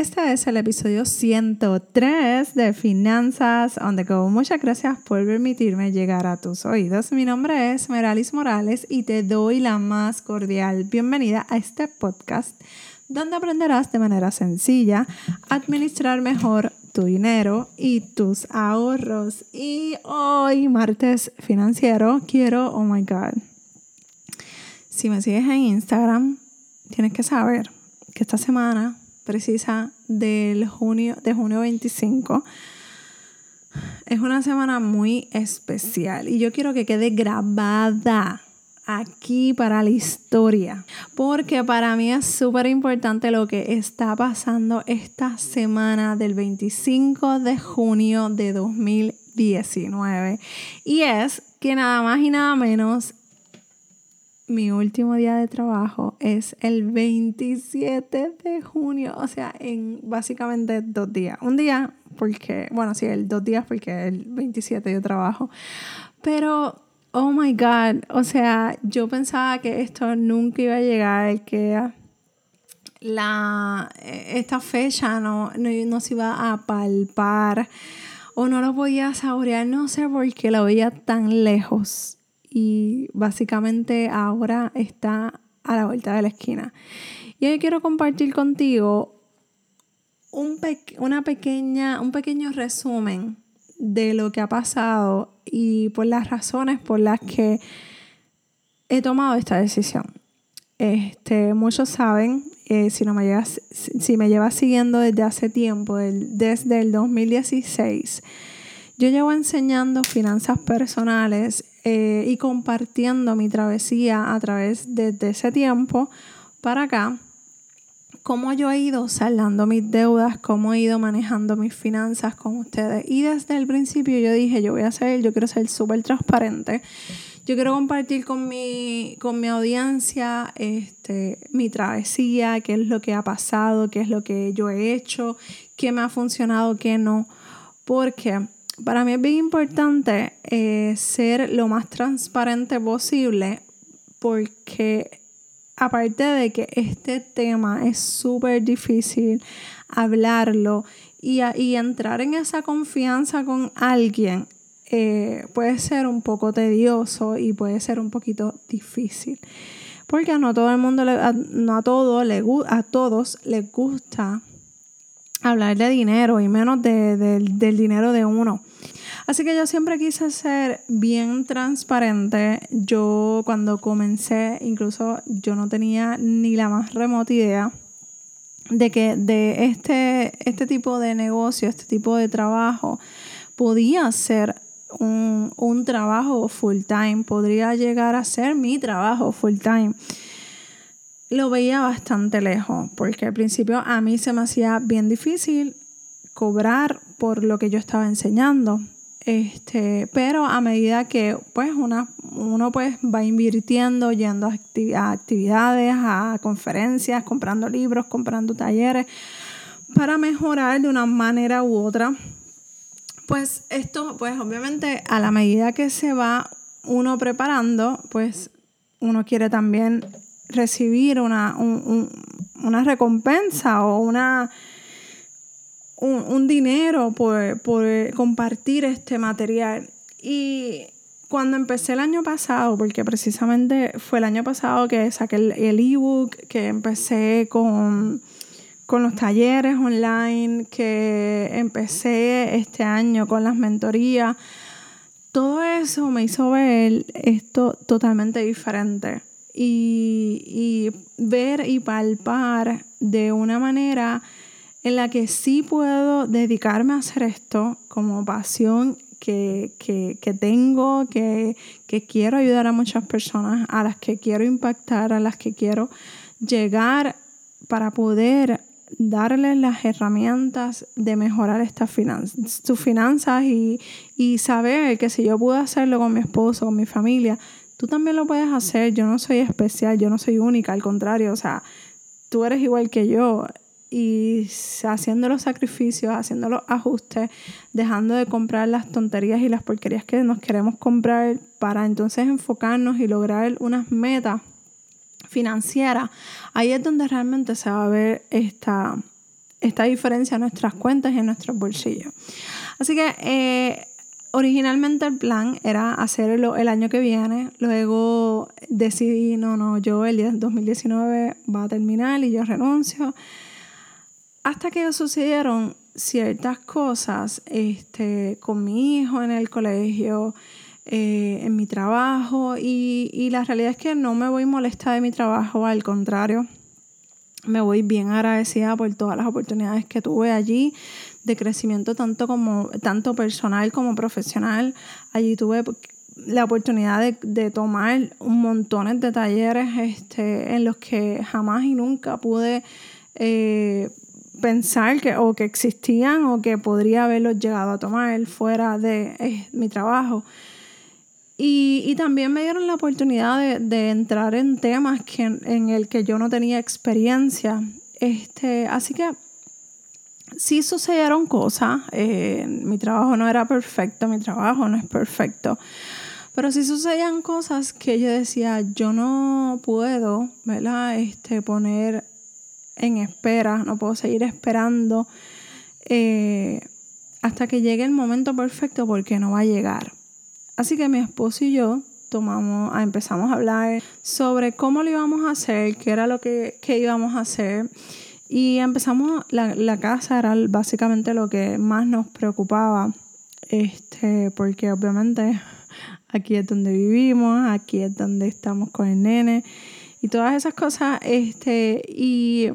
Este es el episodio 103 de Finanzas on the Go. Muchas gracias por permitirme llegar a tus oídos. Mi nombre es Meralis Morales y te doy la más cordial bienvenida a este podcast donde aprenderás de manera sencilla administrar mejor tu dinero y tus ahorros. Y hoy, martes financiero, quiero, oh my God, si me sigues en Instagram, tienes que saber que esta semana precisa del junio, de junio 25. Es una semana muy especial y yo quiero que quede grabada aquí para la historia, porque para mí es súper importante lo que está pasando esta semana del 25 de junio de 2019. Y es que nada más y nada menos mi último día de trabajo es el 27 de junio, o sea, en básicamente dos días. Un día porque, bueno, sí, el dos días porque el 27 yo trabajo. Pero, oh my God, o sea, yo pensaba que esto nunca iba a llegar, que la, esta fecha no, no, no se iba a palpar o no lo podía saborear, no sé por qué lo veía tan lejos y básicamente ahora está a la vuelta de la esquina. Y hoy quiero compartir contigo un, una pequeña, un pequeño resumen de lo que ha pasado y por las razones por las que he tomado esta decisión. Este, muchos saben, eh, si, no me llevas, si me llevas siguiendo desde hace tiempo, desde el 2016, yo llevo enseñando finanzas personales eh, y compartiendo mi travesía a través de, ese tiempo para acá, cómo yo he ido saldando mis deudas, cómo he ido manejando mis finanzas con ustedes. Y desde el principio yo dije, yo voy a ser, yo quiero ser súper transparente. Yo quiero compartir con mi, con mi audiencia este, mi travesía, qué es lo que ha pasado, qué es lo que yo he hecho, qué me ha funcionado, qué no. Porque para mí es bien importante eh, ser lo más transparente posible porque aparte de que este tema es súper difícil hablarlo y, entrar en esa confianza con alguien eh, puede ser un poco tedioso y puede ser un poquito difícil. Porque no todo el mundo, no a, todo le, a todos les gusta hablar de dinero y menos del dinero de uno. Así que yo siempre quise ser bien transparente. Yo cuando comencé, incluso yo no tenía ni la más remota idea de que de este, este tipo de negocio, este tipo de trabajo, podía ser un, un trabajo full time, podría llegar a ser mi trabajo full time lo veía bastante lejos, porque al principio a mí se me hacía bien difícil cobrar por lo que yo estaba enseñando. Este, pero a medida que pues una, uno pues va invirtiendo, yendo a, actividades, a conferencias, comprando libros, comprando talleres, para mejorar de una manera u otra, pues esto, pues obviamente a la medida que se va uno preparando, pues uno quiere también recibir una, una recompensa o una, un, dinero por, compartir este material. Y cuando empecé el año pasado, porque precisamente fue el año pasado que saqué el ebook, que empecé con, con los talleres online, que empecé este año con las mentorías, todo eso me hizo ver esto totalmente diferente y, ver y palpar de una manera en la que sí puedo dedicarme a hacer esto como pasión que, tengo, que, que, quiero ayudar a muchas personas, a las que quiero impactar, a las que quiero llegar para poder darles las herramientas de mejorar estas finanzas, sus finanzas y, y saber que si yo puedo hacerlo con mi esposo, con mi familia, tú también lo puedes hacer. Yo no soy especial, yo no soy única, al contrario, o sea, tú eres igual que yo. Y haciendo los sacrificios, haciendo los ajustes, dejando de comprar las tonterías y las porquerías que nos queremos comprar para entonces enfocarnos y lograr unas metas financieras, ahí es donde realmente se va a ver esta, esta diferencia en nuestras cuentas y en nuestros bolsillos. Así que eh, originalmente el plan era hacerlo el año que viene, luego decidí, no, no, yo el 2019 va a terminar y yo renuncio. Hasta que sucedieron ciertas cosas este, con mi hijo en el colegio, eh, en mi trabajo y, y la realidad es que no me voy molesta de mi trabajo, al contrario, me voy bien agradecida por todas las oportunidades que tuve allí de crecimiento tanto como tanto personal como profesional. Allí tuve la oportunidad de, de tomar un montón de talleres este, en los que jamás y nunca pude eh, pensar que o que existían o que podría haberlos llegado a tomar fuera de eh, mi trabajo. Y, y, también me dieron la oportunidad de, de entrar en temas que, en el que yo no tenía experiencia. Este, así que sí sucedieron cosas. Eh, mi trabajo no era perfecto, mi trabajo no es perfecto. Pero sí sucedían cosas que yo decía, yo no puedo, ¿verdad? Este, poner en espera, no puedo seguir esperando eh, hasta que llegue el momento perfecto porque no va a llegar. Así que mi esposo y yo tomamos, empezamos a hablar sobre cómo lo íbamos a hacer, qué era lo que, que íbamos a hacer. Y empezamos, la, la, casa era básicamente lo que más nos preocupaba, este, porque obviamente aquí es donde vivimos, aquí es donde estamos con el nene y todas esas cosas, este, y,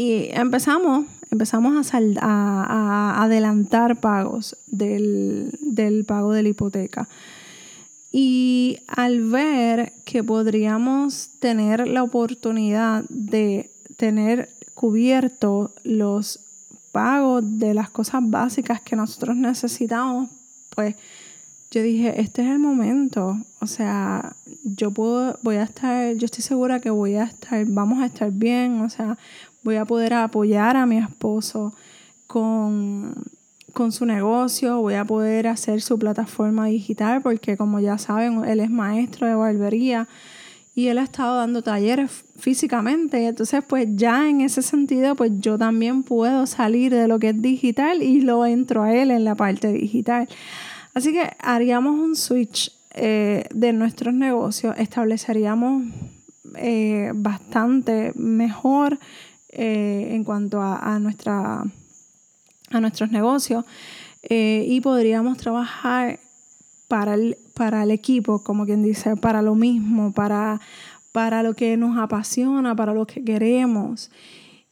y empezamos, empezamos a, adelantar pagos del, del pago de la hipoteca. Y al ver que podríamos tener la oportunidad de tener cubierto los pagos de las cosas básicas que nosotros necesitamos, pues yo dije, este es el momento. O sea, yo puedo, voy a estar, yo estoy segura que voy a estar, vamos a estar bien. O sea, voy a poder apoyar a mi esposo con, con su negocio, voy a poder hacer su plataforma digital, porque como ya saben, él es maestro de barbería y él ha estado dando talleres físicamente. Entonces, pues ya en ese sentido, pues yo también puedo salir de lo que es digital y lo entro a él en la parte digital. Así que haríamos un switch eh, de nuestros negocios, estableceríamos eh, bastante mejor eh, en cuanto a, nuestra, a nuestros negocios y podríamos trabajar para el, para el equipo, como quien dice, para lo mismo, para, para lo que nos apasiona, para lo que queremos.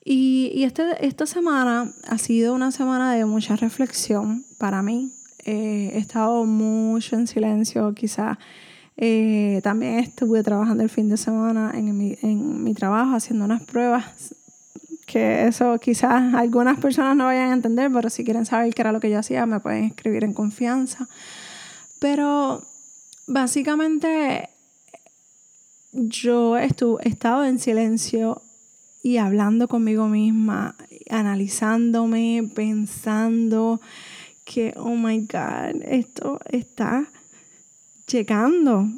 Y, y este, esta semana ha sido una semana de mucha reflexión para mí. Eh, he estado mucho en silencio, quizás. Eh, también estuve trabajando el fin de semana en mi, en mi trabajo, haciendo unas pruebas que eso quizás algunas personas no vayan a entender, pero si quieren saber qué era lo que yo hacía, me pueden escribir en confianza. Pero básicamente yo he estado en silencio y hablando conmigo misma, analizándome, pensando que, oh my God, esto está llegando.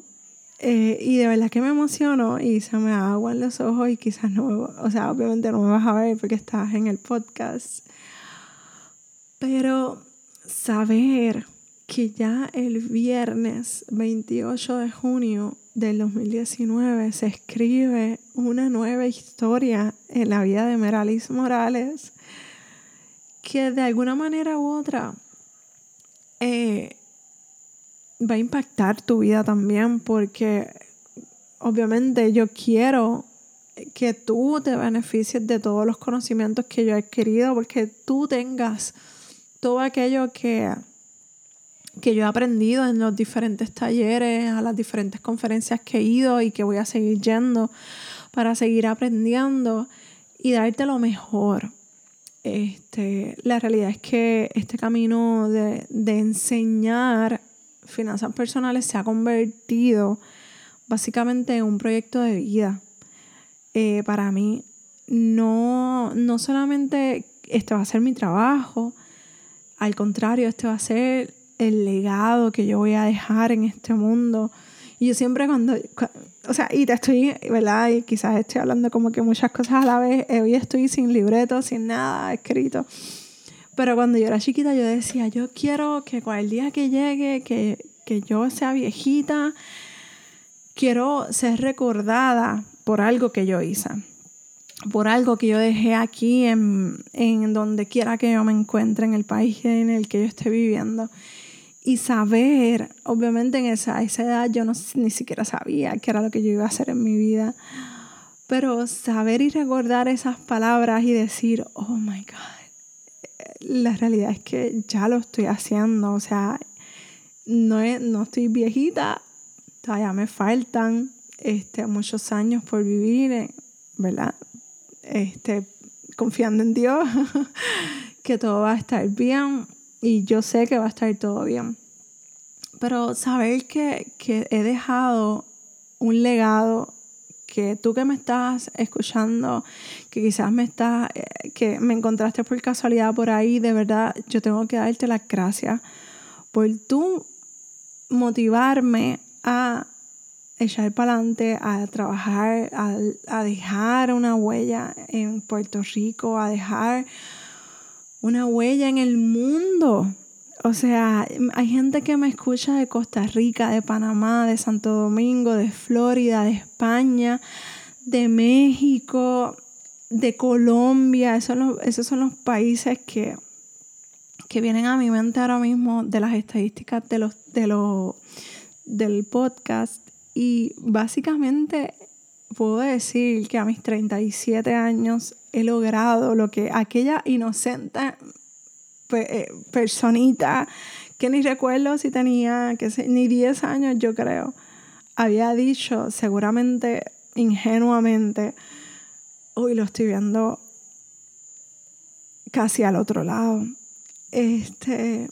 Eh, y de verdad que me emociono y se me agua en los ojos y quizás no, o sea, obviamente no me vas a ver porque estás en el podcast. Pero saber que ya el viernes 28 de junio del 2019 se escribe una nueva historia en la vida de Meralis Morales que de alguna manera u otra eh, va a impactar tu vida también porque obviamente yo quiero que tú te beneficies de todos los conocimientos que yo he adquirido porque tú tengas todo aquello que que yo he aprendido en los diferentes talleres, a las diferentes conferencias que he ido y que voy a seguir yendo para seguir aprendiendo y darte lo mejor. Este, la realidad es que este camino de, enseñar finanzas personales se ha convertido básicamente en un proyecto de vida. Eh, para mí, no, no solamente este va a ser mi trabajo, al contrario, este va a ser el legado que yo voy a dejar en este mundo. Y yo siempre cuando, o sea, y te estoy, ¿verdad? Y quizás estoy hablando como que muchas cosas a la vez. Eh, hoy estoy sin libreto, sin nada escrito. Pero cuando yo era chiquita, yo decía, yo quiero que el día que llegue, que, que yo sea viejita, quiero ser recordada por algo que yo hice, por algo que yo dejé aquí en, en donde quiera que yo me encuentre, en el país en el que yo esté viviendo. Y saber, obviamente en esa, esa edad yo no, ni siquiera sabía qué era lo que yo iba a hacer en mi vida, pero saber y recordar esas palabras y decir, oh my God, la realidad es que ya lo estoy haciendo, o sea, no, no estoy viejita, todavía me faltan este, muchos años por vivir, ¿verdad? Este, confiando en Dios, que todo va a estar bien y yo sé que va a estar todo bien. Pero saber que, que he dejado un legado que tú que me estás escuchando, que quizás me estás, eh, que me encontraste por casualidad por ahí, de verdad, yo tengo que darte las gracias por tú motivarme a echar para adelante, a trabajar, a, a, dejar una huella en Puerto Rico, a dejar una huella en el mundo. O sea, hay gente que me escucha de Costa Rica, de Panamá, de Santo Domingo, de Florida, de España, de México, de Colombia. Esos son los, esos son los países que, que vienen a mi mente ahora mismo de las estadísticas de los, de los, del podcast. Y básicamente puedo decir que a mis 37 años he logrado lo que aquella inocente eh, personita que ni recuerdo si tenía que ni 10 años yo creo, había dicho seguramente ingenuamente, hoy lo estoy viendo casi al otro lado. Este,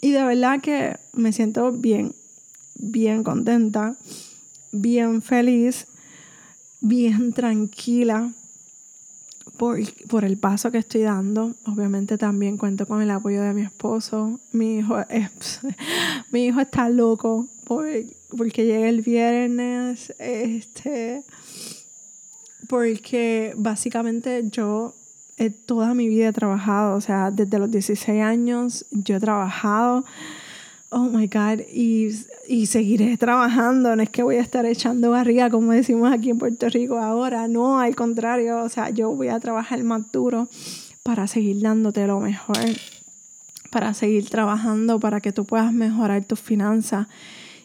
y de verdad que me siento bien, bien contenta, bien feliz, bien tranquila por, el paso que estoy dando. Obviamente también cuento con el apoyo de mi esposo. Mi hijo, mi hijo está loco porque llega el viernes. Este, porque básicamente yo toda mi vida he trabajado. O sea, desde los 16 años yo he trabajado oh my God, y, y, seguiré trabajando, no es que voy a estar echando barriga como decimos aquí en Puerto Rico ahora, no, al contrario, o sea, yo voy a trabajar más duro para seguir dándote lo mejor, para seguir trabajando, para que tú puedas mejorar tus finanzas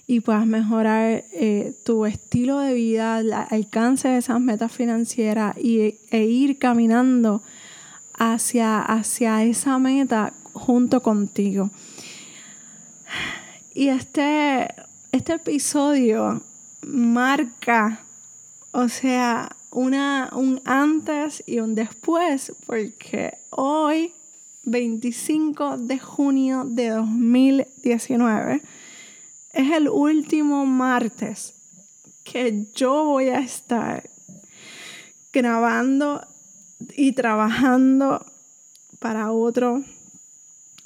y puedas mejorar eh, tu estilo de vida, el alcance de esas metas financieras y, e ir caminando hacia, hacia esa meta junto contigo. Y este, este episodio marca, o sea, una, un antes y un después, porque hoy, 25 de junio de 2019, es el último martes que yo voy a estar grabando y trabajando para otro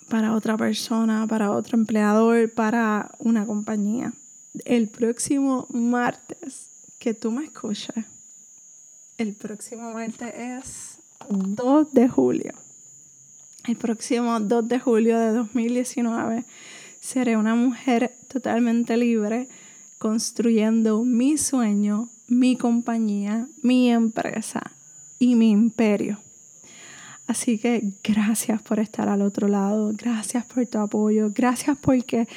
para otra persona, para otro empleador, para una compañía. El próximo martes que tú me escuches, el próximo martes es 2 de julio. El próximo 2 de julio de 2019 seré una mujer totalmente libre construyendo mi sueño, mi compañía, mi empresa y mi imperio. Así que gracias por estar al otro lado, gracias por tu apoyo, gracias porque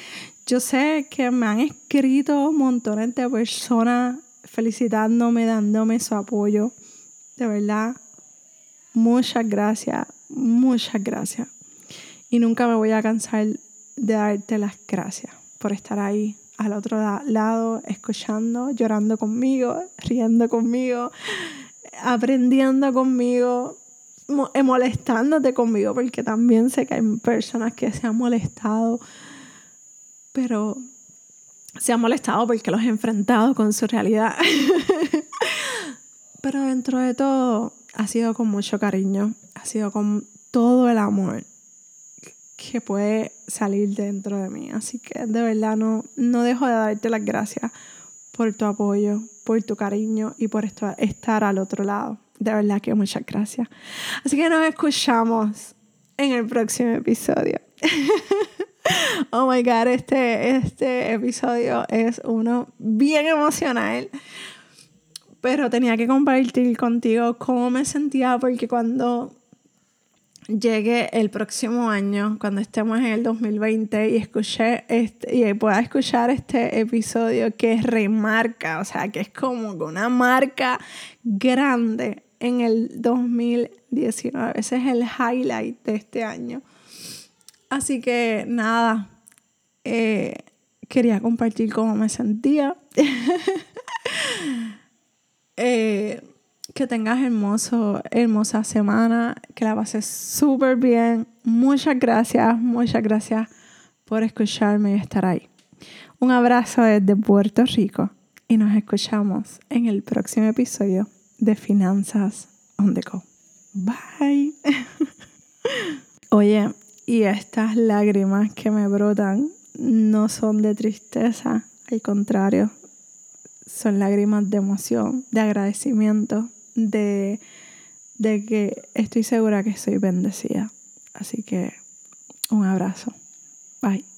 yo sé que me han escrito montones de personas felicitándome, dándome su apoyo. De verdad, muchas gracias, muchas gracias. Y nunca me voy a cansar de darte las gracias por estar ahí al otro lado, escuchando, llorando conmigo, riendo conmigo, aprendiendo conmigo, molestándote conmigo, porque también sé que hay personas que se han molestado, pero se han molestado porque los he enfrentado con su realidad. pero dentro de todo, ha sido con mucho cariño, ha sido con todo el amor que puede salir dentro de mí. Así que de verdad no, no dejo de darte las gracias por tu apoyo, por tu cariño y por estar al otro lado. De verdad que muchas gracias. Así que nos escuchamos en el próximo episodio. oh my God, este, este episodio es uno bien emocional. Pero tenía que compartir contigo cómo me sentía porque cuando llegue el próximo año, cuando estemos en el 2020 y escuché este, y pueda escuchar este episodio que remarca, o sea, que es como una marca grande en el 2019. Ese es el highlight de este año. Así que nada, eh, quería compartir cómo me sentía. eh, que tengas hermoso, hermosa semana, que la pases súper bien. Muchas gracias, muchas gracias por escucharme y estar ahí. Un abrazo desde Puerto Rico y nos escuchamos en el próximo episodio de Finanzas on the Go. Bye. Oye, y estas lágrimas que me brotan no son de tristeza, al contrario, son lágrimas de emoción, de agradecimiento, de, de que estoy segura que soy bendecida. Así que un abrazo. Bye.